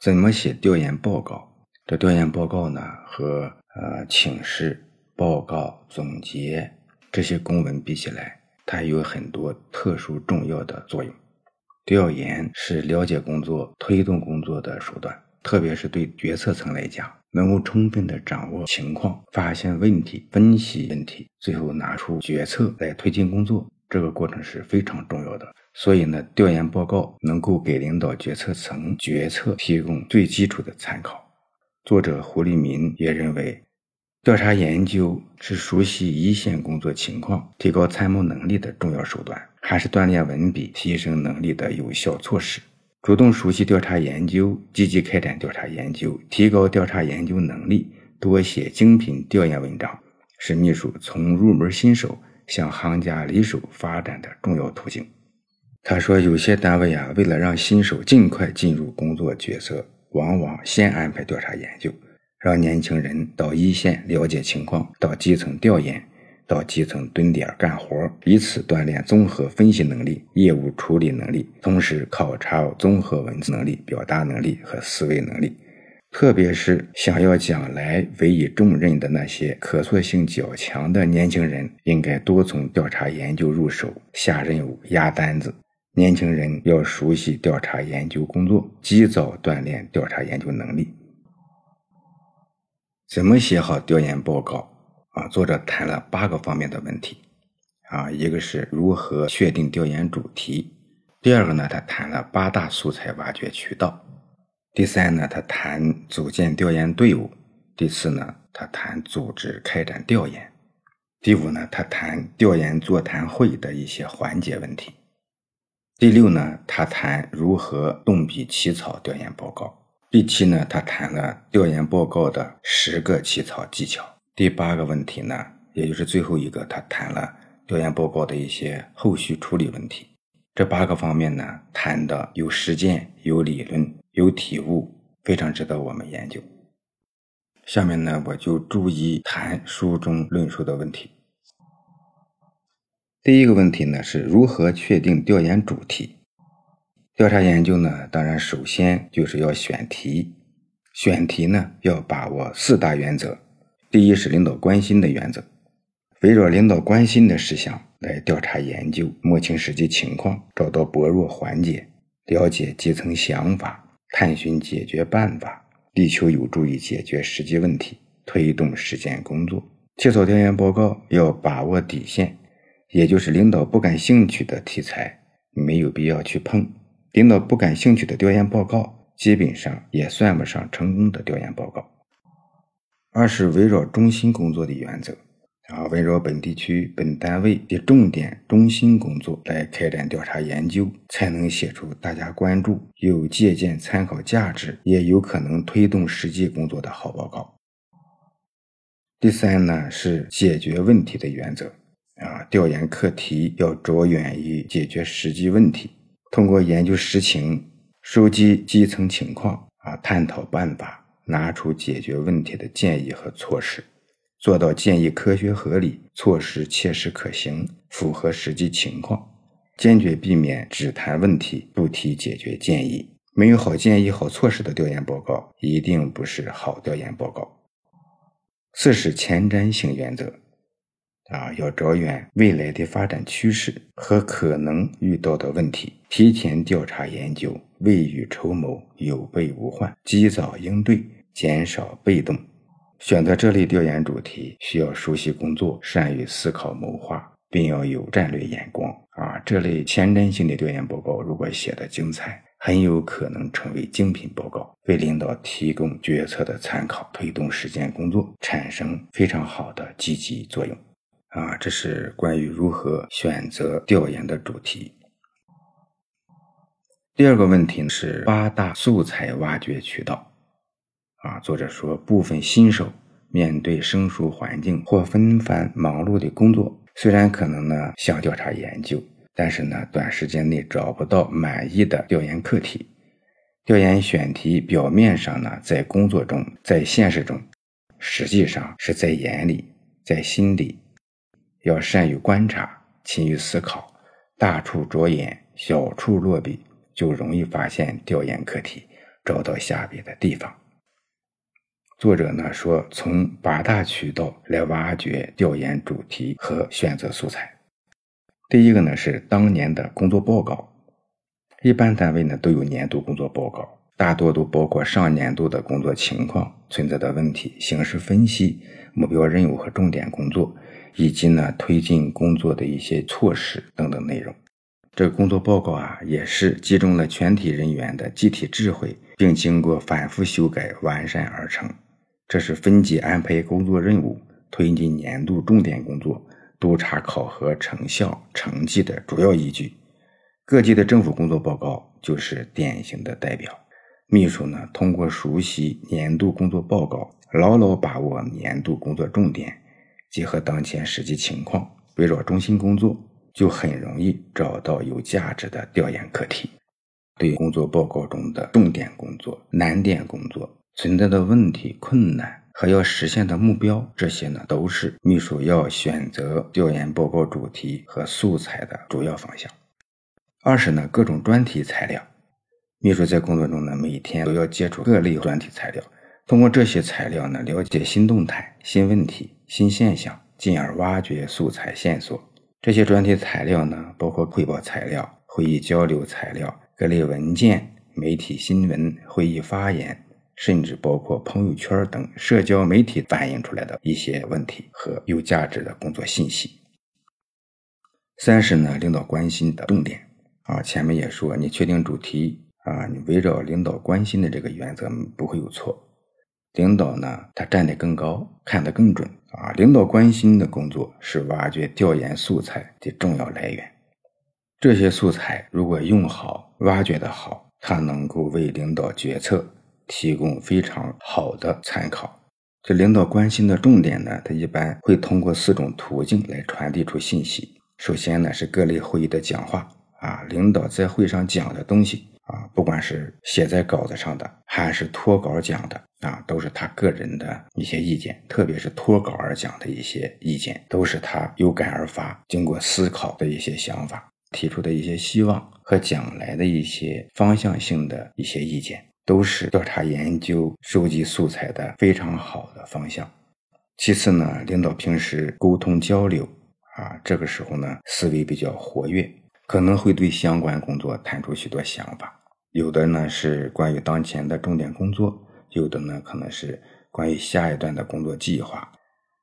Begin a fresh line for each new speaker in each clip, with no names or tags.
怎么写调研报告？这调研报告呢，和呃请示、报告、总结这些公文比起来，它有很多特殊重要的作用。调研是了解工作、推动工作的手段，特别是对决策层来讲，能够充分的掌握情况、发现问题、分析问题，最后拿出决策来推进工作，这个过程是非常重要的。所以呢，调研报告能够给领导决策层决策提供最基础的参考。作者胡立民也认为，调查研究是熟悉一线工作情况、提高参谋能力的重要手段，还是锻炼文笔、提升能力的有效措施。主动熟悉调查研究，积极开展调查研究，提高调查研究能力，多写精品调研文章，是秘书从入门新手向行家里手发展的重要途径。他说：“有些单位啊，为了让新手尽快进入工作角色，往往先安排调查研究，让年轻人到一线了解情况，到基层调研，到基层蹲点干活，以此锻炼综合分析能力、业务处理能力，同时考察综合文字能力、表达能力和思维能力。特别是想要将来委以重任的那些可塑性较强的年轻人，应该多从调查研究入手，下任务、压单子。”年轻人要熟悉调查研究工作，及早锻炼调查研究能力。怎么写好调研报告啊？作者谈了八个方面的问题啊，一个是如何确定调研主题，第二个呢，他谈了八大素材挖掘渠道，第三呢，他谈组建调研队伍，第四呢，他谈组织开展调研，第五呢，他谈调研座谈会的一些环节问题。第六呢，他谈如何动笔起草调研报告。第七呢，他谈了调研报告的十个起草技巧。第八个问题呢，也就是最后一个，他谈了调研报告的一些后续处理问题。这八个方面呢，谈的有实践、有理论、有体悟，非常值得我们研究。下面呢，我就逐一谈书中论述的问题。第一个问题呢，是如何确定调研主题？调查研究呢，当然首先就是要选题。选题呢，要把握四大原则。第一是领导关心的原则，围绕领导关心的事项来调查研究，摸清实际情况，找到薄弱环节，了解基层想法，探寻解决办法，力求有助于解决实际问题，推动实践工作。起草调研报告要把握底线。也就是领导不感兴趣的题材，没有必要去碰；领导不感兴趣的调研报告，基本上也算不上成功的调研报告。二是围绕中心工作的原则，啊，围绕本地区、本单位的重点中心工作来开展调查研究，才能写出大家关注、有借鉴参考价值，也有可能推动实际工作的好报告。第三呢，是解决问题的原则。啊，调研课题要着眼于解决实际问题，通过研究实情、收集基层情况啊，探讨办法，拿出解决问题的建议和措施，做到建议科学合理，措施切实可行，符合实际情况，坚决避免只谈问题不提解决建议。没有好建议、好措施的调研报告，一定不是好调研报告。四是前瞻性原则。啊，要着眼未来的发展趋势和可能遇到的问题，提前调查研究，未雨绸缪，有备无患，及早应对，减少被动。选择这类调研主题，需要熟悉工作，善于思考谋划，并要有战略眼光。啊，这类前瞻性的调研报告，如果写得精彩，很有可能成为精品报告，为领导提供决策的参考，推动实践工作产生非常好的积极作用。啊，这是关于如何选择调研的主题。第二个问题是八大素材挖掘渠道。啊，作者说，部分新手面对生疏环境或纷繁忙碌的工作，虽然可能呢想调查研究，但是呢短时间内找不到满意的调研课题。调研选题表面上呢在工作中，在现实中，实际上是在眼里，在心里。要善于观察，勤于思考，大处着眼，小处落笔，就容易发现调研课题，找到下笔的地方。作者呢说，从八大渠道来挖掘调研主题和选择素材。第一个呢是当年的工作报告，一般单位呢都有年度工作报告，大多都包括上年度的工作情况、存在的问题、形势分析、目标任务和重点工作，以及呢推进工作的一些措施等等内容。这个工作报告啊，也是集中了全体人员的集体智慧，并经过反复修改完善而成。这是分级安排工作任务、推进年度重点工作、督查考核成效成绩的主要依据。各级的政府工作报告就是典型的代表。秘书呢，通过熟悉年度工作报告，牢牢把握年度工作重点，结合当前实际情况，围绕中心工作，就很容易找到有价值的调研课题。对工作报告中的重点工作、难点工作。存在的问题、困难和要实现的目标，这些呢都是秘书要选择调研报告主题和素材的主要方向。二是呢各种专题材料，秘书在工作中呢每天都要接触各类专题材料，通过这些材料呢了解新动态、新问题、新现象，进而挖掘素材线索。这些专题材料呢包括汇报材料、会议交流材料、各类文件、媒体新闻、会议发言。甚至包括朋友圈等社交媒体反映出来的一些问题和有价值的工作信息。三是呢，领导关心的重点啊，前面也说，你确定主题啊，你围绕领导关心的这个原则不会有错。领导呢，他站得更高，看得更准啊。领导关心的工作是挖掘调研素材的重要来源。这些素材如果用好，挖掘的好，它能够为领导决策。提供非常好的参考。这领导关心的重点呢，它一般会通过四种途径来传递出信息。首先呢，是各类会议的讲话啊，领导在会上讲的东西啊，不管是写在稿子上的，还是脱稿讲的啊，都是他个人的一些意见，特别是脱稿而讲的一些意见，都是他有感而发、经过思考的一些想法，提出的一些希望和将来的一些方向性的一些意见。都是调查研究、收集素材的非常好的方向。其次呢，领导平时沟通交流啊，这个时候呢，思维比较活跃，可能会对相关工作谈出许多想法。有的呢是关于当前的重点工作，有的呢可能是关于下一段的工作计划，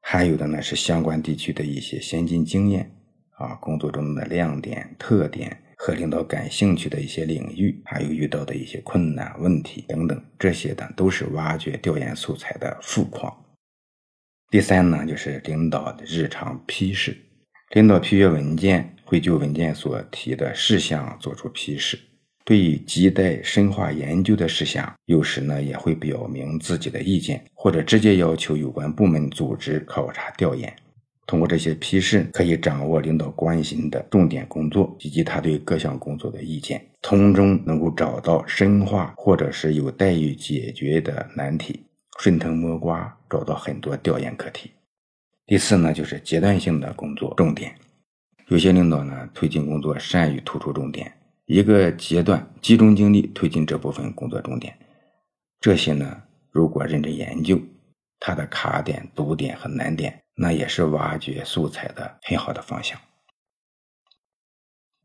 还有的呢是相关地区的一些先进经验啊，工作中的亮点、特点。和领导感兴趣的一些领域，还有遇到的一些困难问题等等，这些呢都是挖掘调研素材的富矿。第三呢，就是领导的日常批示，领导批阅文件会就文件所提的事项作出批示，对于亟待深化研究的事项，有时呢也会表明自己的意见，或者直接要求有关部门组织考察调研。通过这些批示，可以掌握领导关心的重点工作以及他对各项工作的意见，从中能够找到深化或者是有待于解决的难题，顺藤摸瓜找到很多调研课题。第四呢，就是阶段性的工作重点。有些领导呢，推进工作善于突出重点，一个阶段集中精力推进这部分工作重点。这些呢，如果认真研究，它的卡点、堵点和难点。那也是挖掘素材的很好的方向。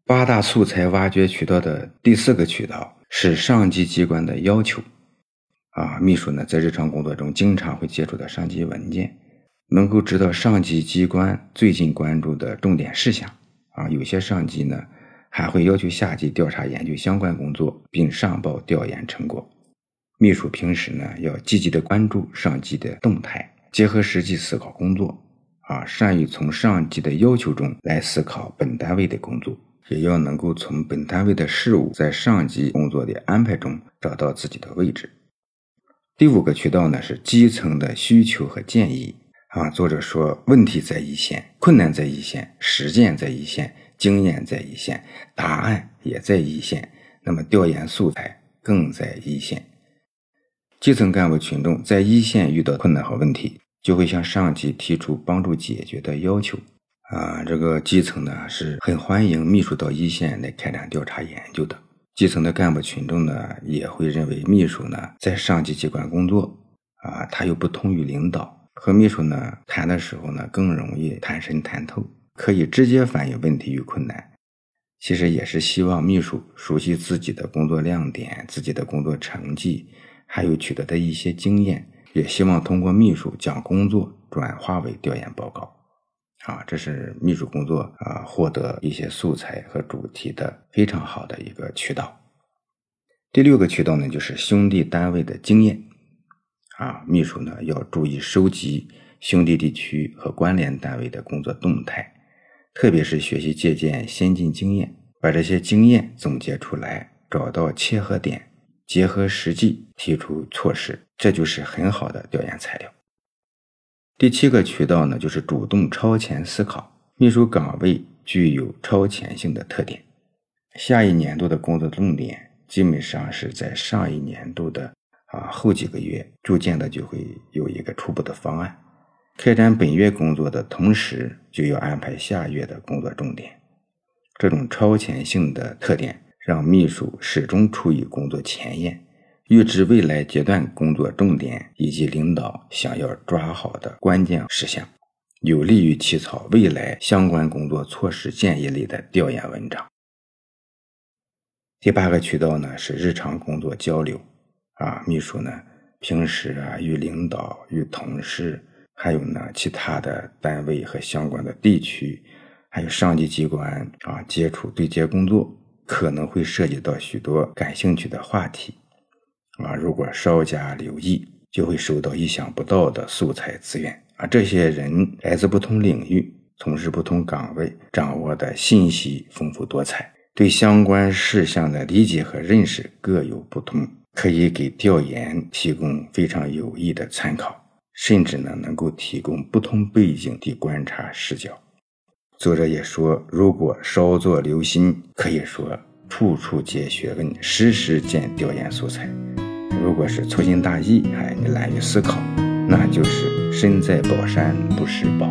八大素材挖掘渠道的第四个渠道是上级机关的要求。啊，秘书呢在日常工作中经常会接触到上级文件，能够知道上级机关最近关注的重点事项。啊，有些上级呢还会要求下级调查研究相关工作，并上报调研成果。秘书平时呢要积极的关注上级的动态。结合实际思考工作，啊，善于从上级的要求中来思考本单位的工作，也要能够从本单位的事务在上级工作的安排中找到自己的位置。第五个渠道呢是基层的需求和建议，啊，作者说问题在一线，困难在一线，实践在一线，经验在一线，答案也在一线，那么调研素材更在一线。基层干部群众在一线遇到困难和问题，就会向上级提出帮助解决的要求。啊，这个基层呢是很欢迎秘书到一线来开展调查研究的。基层的干部群众呢，也会认为秘书呢在上级机关工作啊，他又不同于领导，和秘书呢谈的时候呢更容易谈深谈透，可以直接反映问题与困难。其实也是希望秘书熟悉自己的工作亮点、自己的工作成绩，还有取得的一些经验，也希望通过秘书将工作转化为调研报告。啊，这是秘书工作啊，获得一些素材和主题的非常好的一个渠道。第六个渠道呢，就是兄弟单位的经验。啊，秘书呢要注意收集兄弟地区和关联单位的工作动态，特别是学习借鉴先进经验，把这些经验总结出来，找到切合点，结合实际提出措施，这就是很好的调研材料。第七个渠道呢，就是主动超前思考。秘书岗位具有超前性的特点，下一年度的工作重点基本上是在上一年度的啊后几个月，逐渐的就会有一个初步的方案。开展本月工作的同时，就要安排下月的工作重点。这种超前性的特点，让秘书始终处于工作前沿。预知未来阶段工作重点以及领导想要抓好的关键事项，有利于起草未来相关工作措施建议类的调研文章。第八个渠道呢是日常工作交流，啊，秘书呢平时啊与领导、与同事，还有呢其他的单位和相关的地区，还有上级机关啊接触对接工作，可能会涉及到许多感兴趣的话题。啊，如果稍加留意，就会收到意想不到的素材资源啊！这些人来自不同领域，从事不同岗位，掌握的信息丰富多彩，对相关事项的理解和认识各有不同，可以给调研提供非常有益的参考，甚至呢，能够提供不同背景的观察视角。作者也说，如果稍作留心，可以说处处皆学问，时时见调研素材。如果是粗心大意，哎，你懒于思考，那就是身在宝山不识宝。